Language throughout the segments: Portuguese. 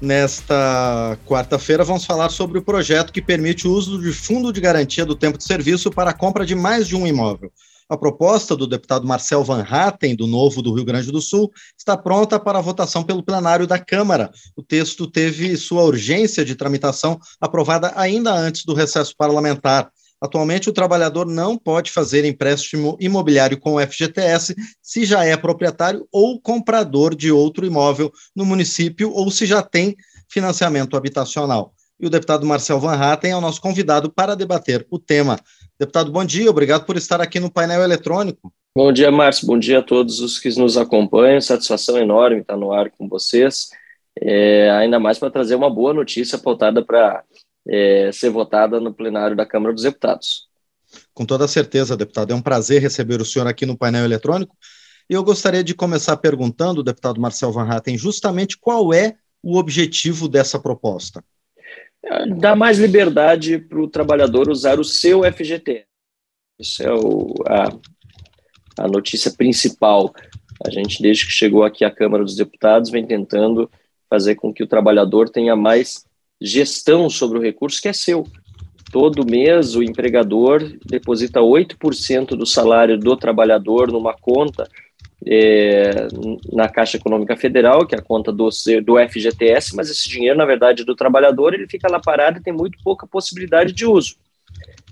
Nesta quarta-feira, vamos falar sobre o projeto que permite o uso de fundo de garantia do tempo de serviço para a compra de mais de um imóvel. A proposta do deputado Marcel Van Hatten, do Novo do Rio Grande do Sul, está pronta para votação pelo plenário da Câmara. O texto teve sua urgência de tramitação aprovada ainda antes do recesso parlamentar. Atualmente, o trabalhador não pode fazer empréstimo imobiliário com o FGTS se já é proprietário ou comprador de outro imóvel no município ou se já tem financiamento habitacional. E o deputado Marcel Van Hatten é o nosso convidado para debater o tema. Deputado, bom dia, obrigado por estar aqui no painel eletrônico. Bom dia, Márcio, bom dia a todos os que nos acompanham, satisfação enorme estar no ar com vocês, é, ainda mais para trazer uma boa notícia pautada para é, ser votada no plenário da Câmara dos Deputados. Com toda certeza, deputado. É um prazer receber o senhor aqui no painel eletrônico. E eu gostaria de começar perguntando, deputado Marcel Van Hatten, justamente qual é o objetivo dessa proposta? É, dar mais liberdade para o trabalhador usar o seu FGT. Isso é o, a, a notícia principal. A gente, desde que chegou aqui à Câmara dos Deputados, vem tentando fazer com que o trabalhador tenha mais gestão sobre o recurso que é seu. Todo mês o empregador deposita 8% do salário do trabalhador numa conta é, na Caixa Econômica Federal, que é a conta do, do FGTS, mas esse dinheiro, na verdade, do trabalhador, ele fica lá parado e tem muito pouca possibilidade de uso.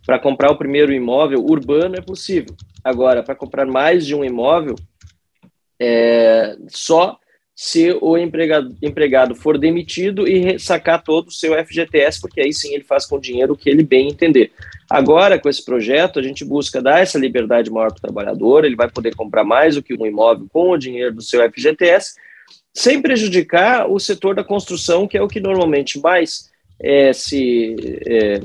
Para comprar o primeiro imóvel urbano é possível. Agora, para comprar mais de um imóvel, é, só se o empregado, empregado for demitido e sacar todo o seu FGTS, porque aí sim ele faz com o dinheiro o que ele bem entender. Agora, com esse projeto, a gente busca dar essa liberdade maior para o trabalhador, ele vai poder comprar mais do que um imóvel com o dinheiro do seu FGTS, sem prejudicar o setor da construção, que é o que normalmente mais é, se, é,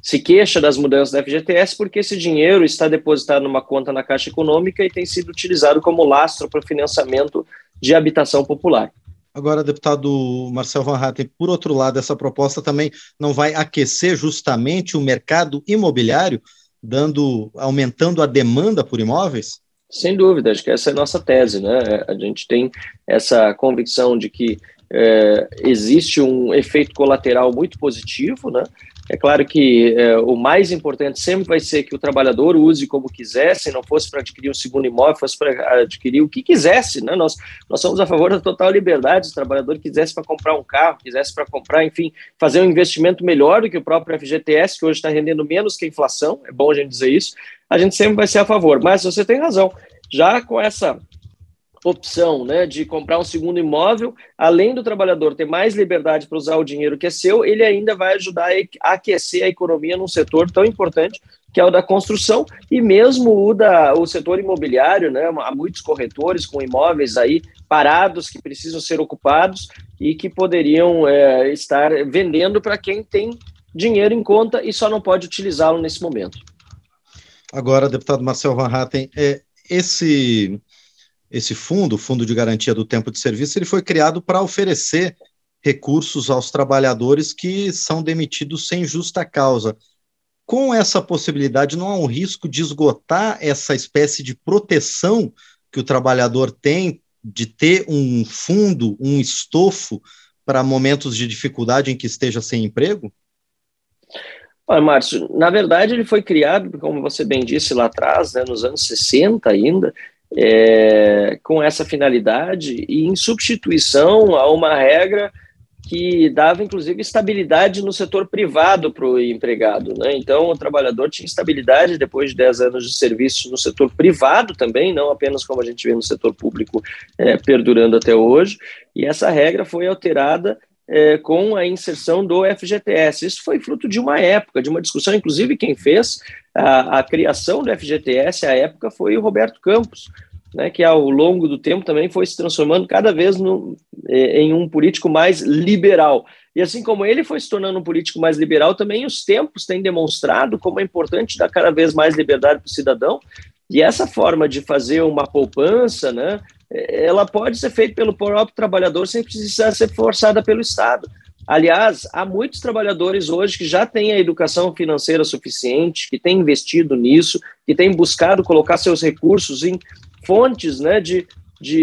se queixa das mudanças da FGTS, porque esse dinheiro está depositado numa conta na Caixa Econômica e tem sido utilizado como lastro para financiamento de habitação popular. Agora, deputado Marcel Van Hatten, por outro lado, essa proposta também não vai aquecer justamente o mercado imobiliário, dando, aumentando a demanda por imóveis? Sem dúvida, acho que essa é a nossa tese, né? A gente tem essa convicção de que é, existe um efeito colateral muito positivo, né? É claro que é, o mais importante sempre vai ser que o trabalhador use como quisesse, não fosse para adquirir um segundo imóvel, fosse para adquirir o que quisesse. Né? Nós, nós somos a favor da total liberdade. Se o trabalhador quisesse para comprar um carro, quisesse para comprar, enfim, fazer um investimento melhor do que o próprio FGTS, que hoje está rendendo menos que a inflação, é bom a gente dizer isso, a gente sempre vai ser a favor. Mas você tem razão. Já com essa opção né, de comprar um segundo imóvel, além do trabalhador ter mais liberdade para usar o dinheiro que é seu, ele ainda vai ajudar a aquecer a economia num setor tão importante que é o da construção e mesmo o da o setor imobiliário, né? Há muitos corretores com imóveis aí parados que precisam ser ocupados e que poderiam é, estar vendendo para quem tem dinheiro em conta e só não pode utilizá-lo nesse momento. Agora, deputado Marcel Van Hatten, é, esse esse fundo, o Fundo de Garantia do Tempo de Serviço, ele foi criado para oferecer recursos aos trabalhadores que são demitidos sem justa causa. Com essa possibilidade, não há um risco de esgotar essa espécie de proteção que o trabalhador tem de ter um fundo, um estofo para momentos de dificuldade em que esteja sem emprego? Olha, Márcio, na verdade ele foi criado, como você bem disse lá atrás, né, nos anos 60 ainda, é, com essa finalidade e em substituição a uma regra que dava inclusive estabilidade no setor privado para o empregado. Né? Então, o trabalhador tinha estabilidade depois de 10 anos de serviço no setor privado também, não apenas como a gente vê no setor público é, perdurando até hoje. E essa regra foi alterada é, com a inserção do FGTS. Isso foi fruto de uma época, de uma discussão, inclusive quem fez a, a criação do FGTS à época foi o Roberto Campos, né, que ao longo do tempo também foi se transformando cada vez no, é, em um político mais liberal. E assim como ele foi se tornando um político mais liberal, também os tempos têm demonstrado como é importante dar cada vez mais liberdade para o cidadão. E essa forma de fazer uma poupança, né, ela pode ser feita pelo próprio trabalhador sem precisar ser forçada pelo Estado. Aliás, há muitos trabalhadores hoje que já têm a educação financeira suficiente, que têm investido nisso, que têm buscado colocar seus recursos em fontes né, de de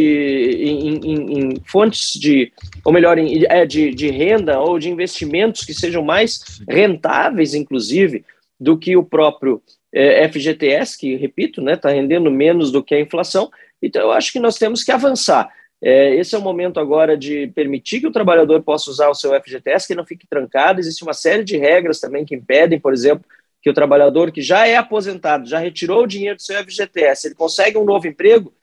em, em, em, fontes de, ou melhor, em, é, de, de renda ou de investimentos que sejam mais rentáveis, inclusive, do que o próprio é, FGTS, que, repito, está né, tá rendendo menos do que a inflação. Então, eu acho que nós temos que avançar. É, esse é o momento agora de permitir que o trabalhador possa usar o seu FGTS, que não fique trancado. Existe uma série de regras também que impedem, por exemplo, que o trabalhador que já é aposentado, já retirou o dinheiro do seu FGTS, ele consegue um novo emprego,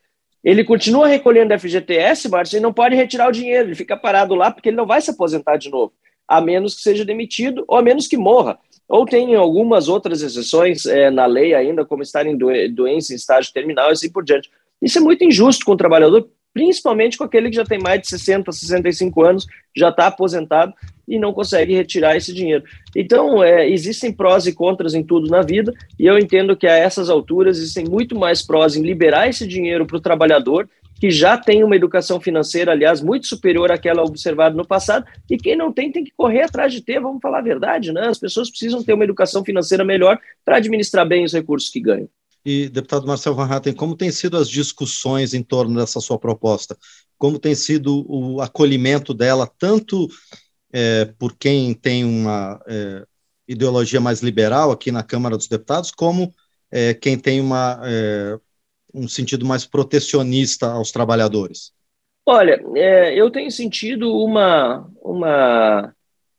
ele continua recolhendo FGTS, Márcio, e não pode retirar o dinheiro, ele fica parado lá porque ele não vai se aposentar de novo, a menos que seja demitido ou a menos que morra. Ou tem algumas outras exceções é, na lei ainda, como estar em doença em estágio terminal e assim por diante. Isso é muito injusto com o trabalhador, principalmente com aquele que já tem mais de 60, 65 anos, já está aposentado e não consegue retirar esse dinheiro. Então, é, existem prós e contras em tudo na vida, e eu entendo que a essas alturas existem muito mais prós em liberar esse dinheiro para o trabalhador, que já tem uma educação financeira, aliás, muito superior àquela observada no passado, e quem não tem, tem que correr atrás de ter, vamos falar a verdade, né? As pessoas precisam ter uma educação financeira melhor para administrar bem os recursos que ganham. E, deputado Marcel Van Hatten, como têm sido as discussões em torno dessa sua proposta? Como tem sido o acolhimento dela, tanto é, por quem tem uma é, ideologia mais liberal aqui na Câmara dos Deputados, como é, quem tem uma, é, um sentido mais protecionista aos trabalhadores? Olha, é, eu tenho sentido uma, uma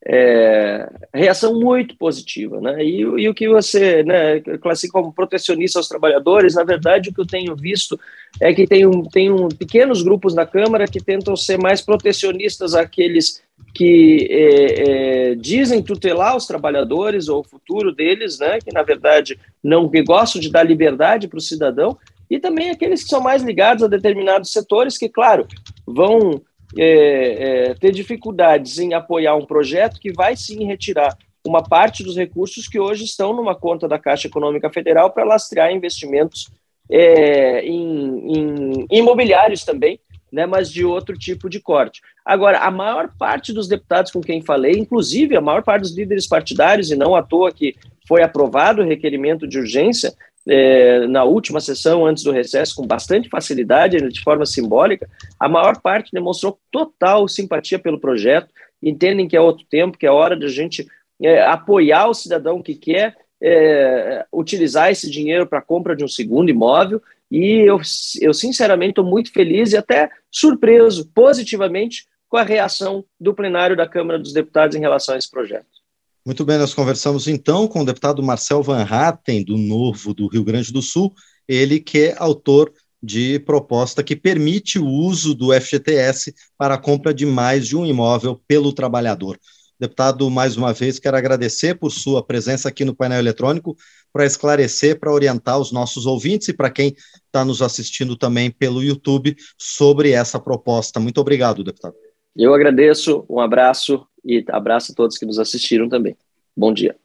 é, reação muito positiva, né? E, e, o que você né, classifica como protecionista aos trabalhadores, na verdade, o que eu tenho visto é que tem, um, tem um, pequenos grupos na Câmara que tentam ser mais protecionistas àqueles que é, é, dizem tutelar os trabalhadores ou o futuro deles, né? Que na verdade não que gostam de dar liberdade para o cidadão e também aqueles que são mais ligados a determinados setores que, claro, vão é, é, ter dificuldades em apoiar um projeto que vai sim retirar uma parte dos recursos que hoje estão numa conta da Caixa Econômica Federal para lastrear investimentos é, em, em, imobiliários também, né, mas de outro tipo de corte. Agora, a maior parte dos deputados com quem falei, inclusive a maior parte dos líderes partidários, e não à toa que foi aprovado o requerimento de urgência, é, na última sessão, antes do recesso, com bastante facilidade, de forma simbólica, a maior parte demonstrou total simpatia pelo projeto, entendem que é outro tempo, que é hora de a gente é, apoiar o cidadão que quer é, utilizar esse dinheiro para a compra de um segundo imóvel, e eu, eu sinceramente estou muito feliz e até surpreso positivamente com a reação do plenário da Câmara dos Deputados em relação a esse projeto. Muito bem, nós conversamos então com o deputado Marcel Van Hatten, do Novo do Rio Grande do Sul, ele que é autor de proposta que permite o uso do FGTS para a compra de mais de um imóvel pelo trabalhador. Deputado, mais uma vez, quero agradecer por sua presença aqui no painel eletrônico para esclarecer, para orientar os nossos ouvintes e para quem está nos assistindo também pelo YouTube sobre essa proposta. Muito obrigado, deputado. Eu agradeço, um abraço e abraço a todos que nos assistiram também. Bom dia.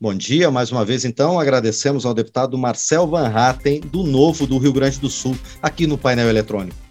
Bom dia, mais uma vez então, agradecemos ao deputado Marcel Van Hatten, do Novo do Rio Grande do Sul, aqui no painel eletrônico.